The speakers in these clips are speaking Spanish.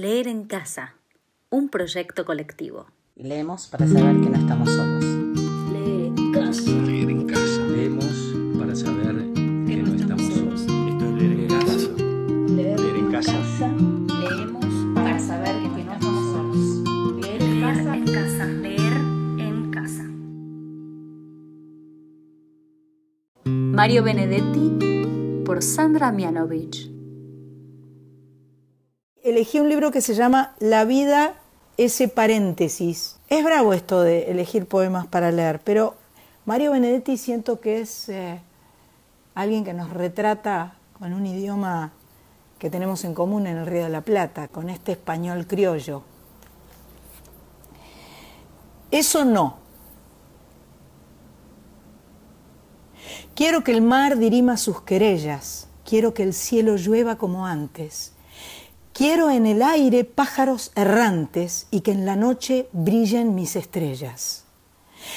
Leer en casa, un proyecto colectivo. Leemos para saber que no estamos solos. Leer en casa. Leer en casa. Leemos para saber que no estamos solos. Esto es leer en casa. Leer en casa. Leemos para saber que no estamos solos. Leer en casa. en casa. Leer en casa. Mario Benedetti por Sandra Mianovich. Elegí un libro que se llama La vida, ese paréntesis. Es bravo esto de elegir poemas para leer, pero Mario Benedetti siento que es eh, alguien que nos retrata con un idioma que tenemos en común en el Río de la Plata, con este español criollo. Eso no. Quiero que el mar dirima sus querellas, quiero que el cielo llueva como antes, quiero en el aire pájaros errantes y que en la noche brillen mis estrellas.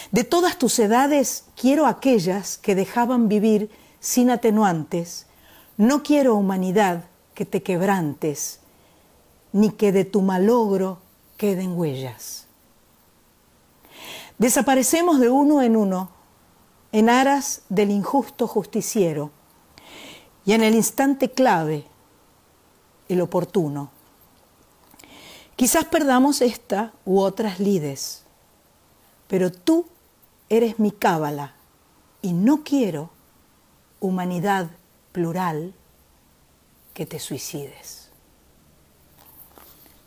De todas tus edades quiero aquellas que dejaban vivir sin atenuantes, no quiero humanidad que te quebrantes, ni que de tu malogro queden huellas. Desaparecemos de uno en uno en aras del injusto justiciero y en el instante clave, el oportuno. Quizás perdamos esta u otras lides, pero tú eres mi cábala y no quiero, humanidad plural, que te suicides.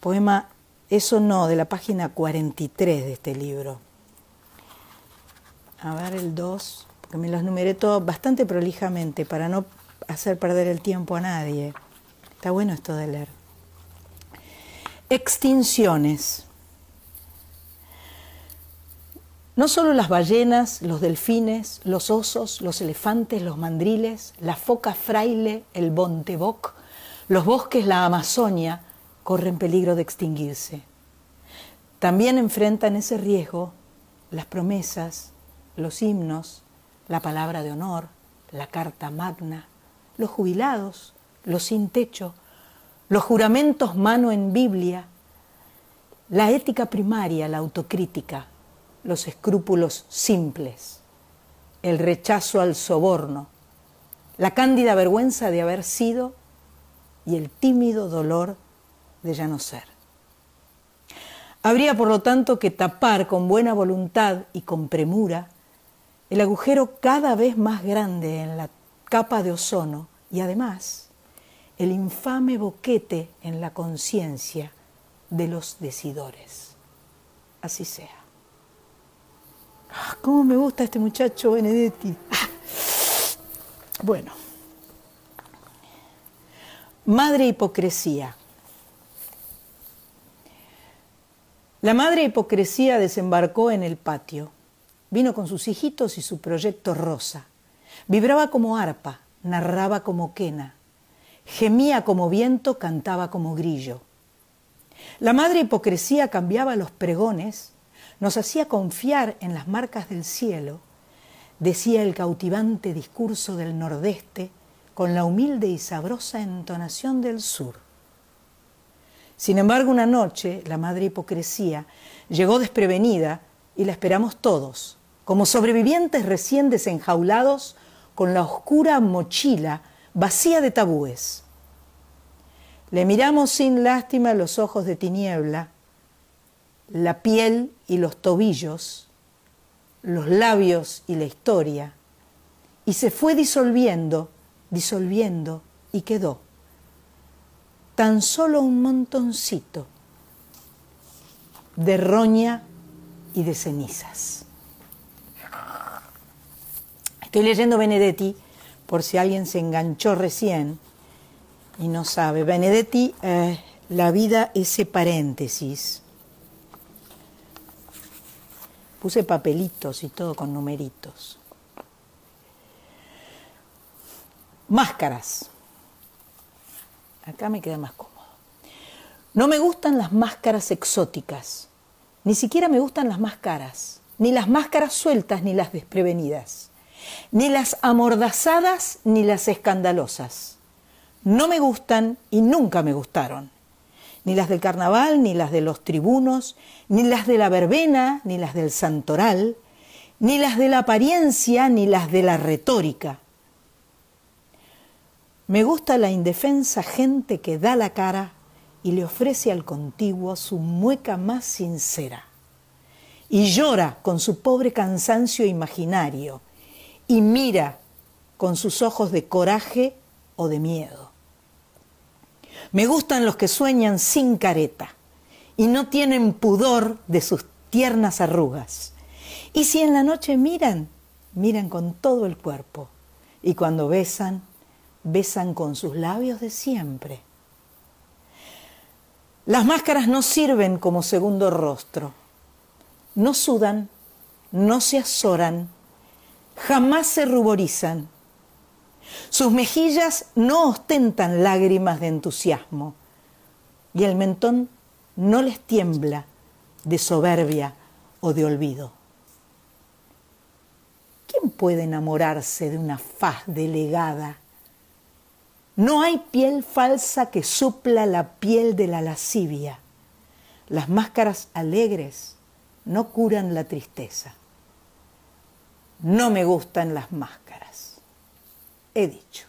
Poema Eso no, de la página 43 de este libro. A ver el 2, porque me los numeré todos bastante prolijamente para no hacer perder el tiempo a nadie. Bueno esto de leer. Extinciones. No solo las ballenas, los delfines, los osos, los elefantes, los mandriles, la foca fraile, el bonteboc, los bosques, la Amazonia, corren peligro de extinguirse. También enfrentan ese riesgo las promesas, los himnos, la palabra de honor, la carta magna, los jubilados, los sin techo, los juramentos mano en Biblia, la ética primaria, la autocrítica, los escrúpulos simples, el rechazo al soborno, la cándida vergüenza de haber sido y el tímido dolor de ya no ser. Habría, por lo tanto, que tapar con buena voluntad y con premura el agujero cada vez más grande en la capa de ozono y además el infame boquete en la conciencia de los decidores. Así sea. Ah, ¿Cómo me gusta este muchacho Benedetti? Bueno. Madre hipocresía. La madre hipocresía desembarcó en el patio. Vino con sus hijitos y su proyecto rosa. Vibraba como arpa, narraba como quena. Gemía como viento, cantaba como grillo. La madre hipocresía cambiaba los pregones, nos hacía confiar en las marcas del cielo, decía el cautivante discurso del nordeste con la humilde y sabrosa entonación del sur. Sin embargo, una noche la madre hipocresía llegó desprevenida y la esperamos todos, como sobrevivientes recién desenjaulados con la oscura mochila vacía de tabúes. Le miramos sin lástima los ojos de tiniebla, la piel y los tobillos, los labios y la historia, y se fue disolviendo, disolviendo y quedó tan solo un montoncito de roña y de cenizas. Estoy leyendo Benedetti por si alguien se enganchó recién y no sabe. Benedetti, eh, la vida ese paréntesis. Puse papelitos y todo con numeritos. Máscaras. Acá me queda más cómodo. No me gustan las máscaras exóticas, ni siquiera me gustan las máscaras, ni las máscaras sueltas ni las desprevenidas, ni las amordazadas ni las escandalosas. No me gustan y nunca me gustaron, ni las del carnaval, ni las de los tribunos, ni las de la verbena, ni las del santoral, ni las de la apariencia, ni las de la retórica. Me gusta la indefensa gente que da la cara y le ofrece al contiguo su mueca más sincera. Y llora con su pobre cansancio imaginario y mira con sus ojos de coraje o de miedo. Me gustan los que sueñan sin careta y no tienen pudor de sus tiernas arrugas. Y si en la noche miran, miran con todo el cuerpo. Y cuando besan, besan con sus labios de siempre. Las máscaras no sirven como segundo rostro. No sudan, no se azoran, jamás se ruborizan. Sus mejillas no ostentan lágrimas de entusiasmo y el mentón no les tiembla de soberbia o de olvido. ¿Quién puede enamorarse de una faz delegada? No hay piel falsa que supla la piel de la lascivia. Las máscaras alegres no curan la tristeza. No me gustan las máscaras. He dicho.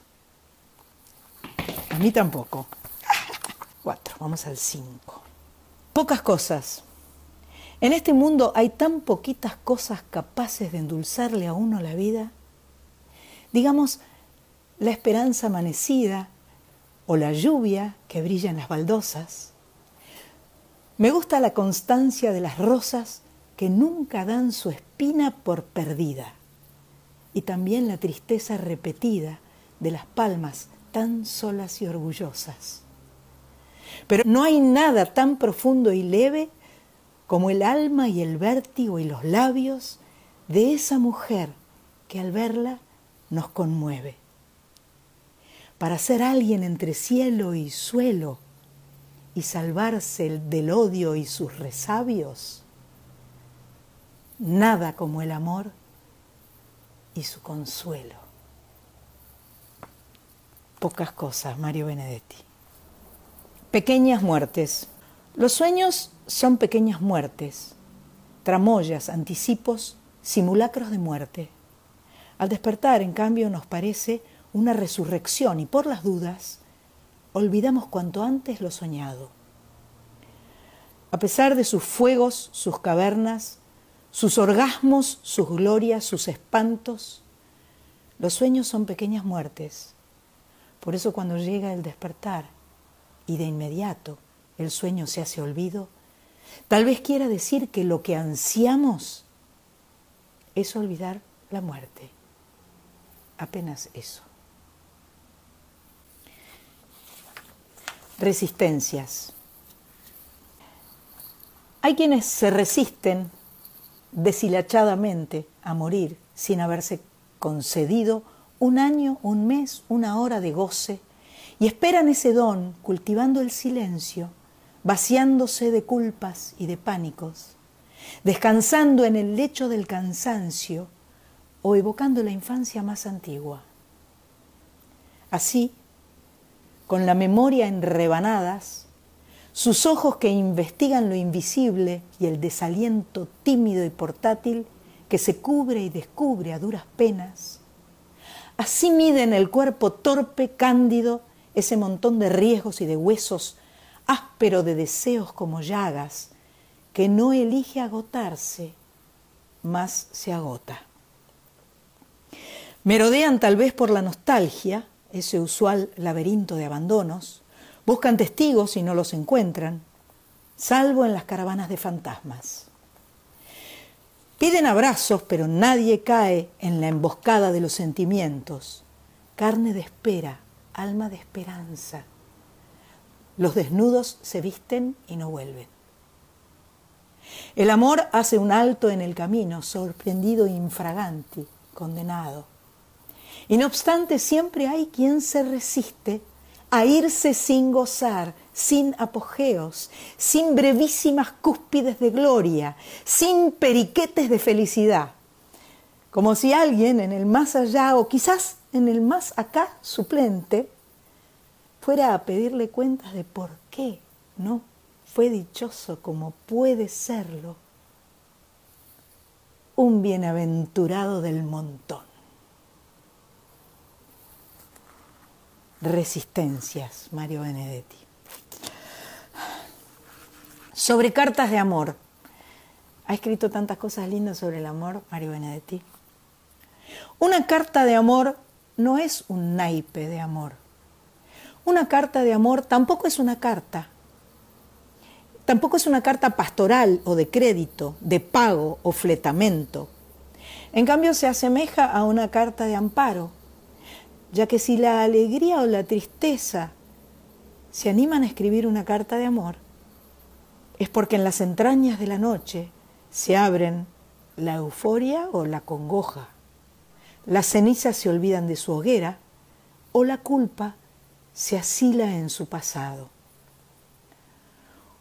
A mí tampoco. Cuatro, vamos al cinco. Pocas cosas. En este mundo hay tan poquitas cosas capaces de endulzarle a uno la vida. Digamos, la esperanza amanecida o la lluvia que brilla en las baldosas. Me gusta la constancia de las rosas que nunca dan su por perdida y también la tristeza repetida de las palmas tan solas y orgullosas. Pero no hay nada tan profundo y leve como el alma y el vértigo y los labios de esa mujer que al verla nos conmueve. Para ser alguien entre cielo y suelo y salvarse del odio y sus resabios, nada como el amor y su consuelo. Pocas cosas, Mario Benedetti. Pequeñas muertes. Los sueños son pequeñas muertes, tramoyas, anticipos, simulacros de muerte. Al despertar, en cambio, nos parece una resurrección y por las dudas olvidamos cuanto antes lo soñado. A pesar de sus fuegos, sus cavernas, sus orgasmos, sus glorias, sus espantos, los sueños son pequeñas muertes. Por eso cuando llega el despertar, y de inmediato el sueño se hace olvido, tal vez quiera decir que lo que ansiamos es olvidar la muerte. Apenas eso. Resistencias. Hay quienes se resisten deshilachadamente a morir sin haberse concedido un año, un mes, una hora de goce y esperan ese don cultivando el silencio, vaciándose de culpas y de pánicos, descansando en el lecho del cansancio o evocando la infancia más antigua. Así, con la memoria en rebanadas, sus ojos que investigan lo invisible y el desaliento tímido y portátil que se cubre y descubre a duras penas, así miden el cuerpo torpe, cándido, ese montón de riesgos y de huesos, áspero de deseos como llagas, que no elige agotarse, más se agota. Merodean tal vez por la nostalgia, ese usual laberinto de abandonos, buscan testigos y no los encuentran, salvo en las caravanas de fantasmas. Piden abrazos, pero nadie cae en la emboscada de los sentimientos. Carne de espera, alma de esperanza. Los desnudos se visten y no vuelven. El amor hace un alto en el camino, sorprendido infraganti, condenado. Y no obstante, siempre hay quien se resiste a irse sin gozar, sin apogeos, sin brevísimas cúspides de gloria, sin periquetes de felicidad. Como si alguien en el más allá o quizás en el más acá suplente fuera a pedirle cuentas de por qué no fue dichoso como puede serlo un bienaventurado del montón. Resistencias, Mario Benedetti. Sobre cartas de amor. Ha escrito tantas cosas lindas sobre el amor, Mario Benedetti. Una carta de amor no es un naipe de amor. Una carta de amor tampoco es una carta. Tampoco es una carta pastoral o de crédito, de pago o fletamento. En cambio se asemeja a una carta de amparo, ya que si la alegría o la tristeza se animan a escribir una carta de amor, es porque en las entrañas de la noche se abren la euforia o la congoja, las cenizas se olvidan de su hoguera o la culpa se asila en su pasado.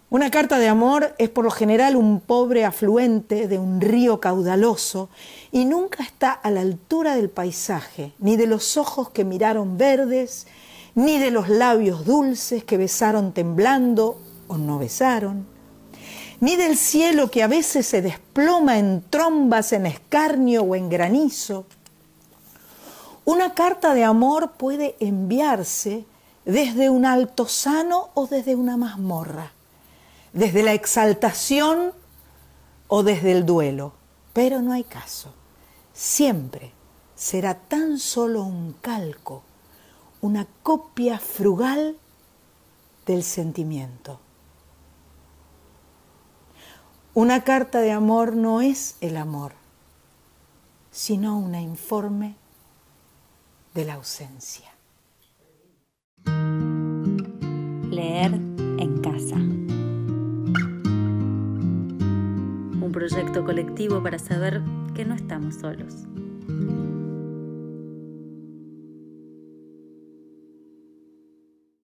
Una carta de amor es por lo general un pobre afluente de un río caudaloso y nunca está a la altura del paisaje, ni de los ojos que miraron verdes, ni de los labios dulces que besaron temblando o no besaron, ni del cielo que a veces se desploma en trombas, en escarnio o en granizo. Una carta de amor puede enviarse desde un altozano o desde una mazmorra desde la exaltación o desde el duelo, pero no hay caso. Siempre será tan solo un calco, una copia frugal del sentimiento. Una carta de amor no es el amor, sino una informe de la ausencia. Leer proyecto colectivo para saber que no estamos solos.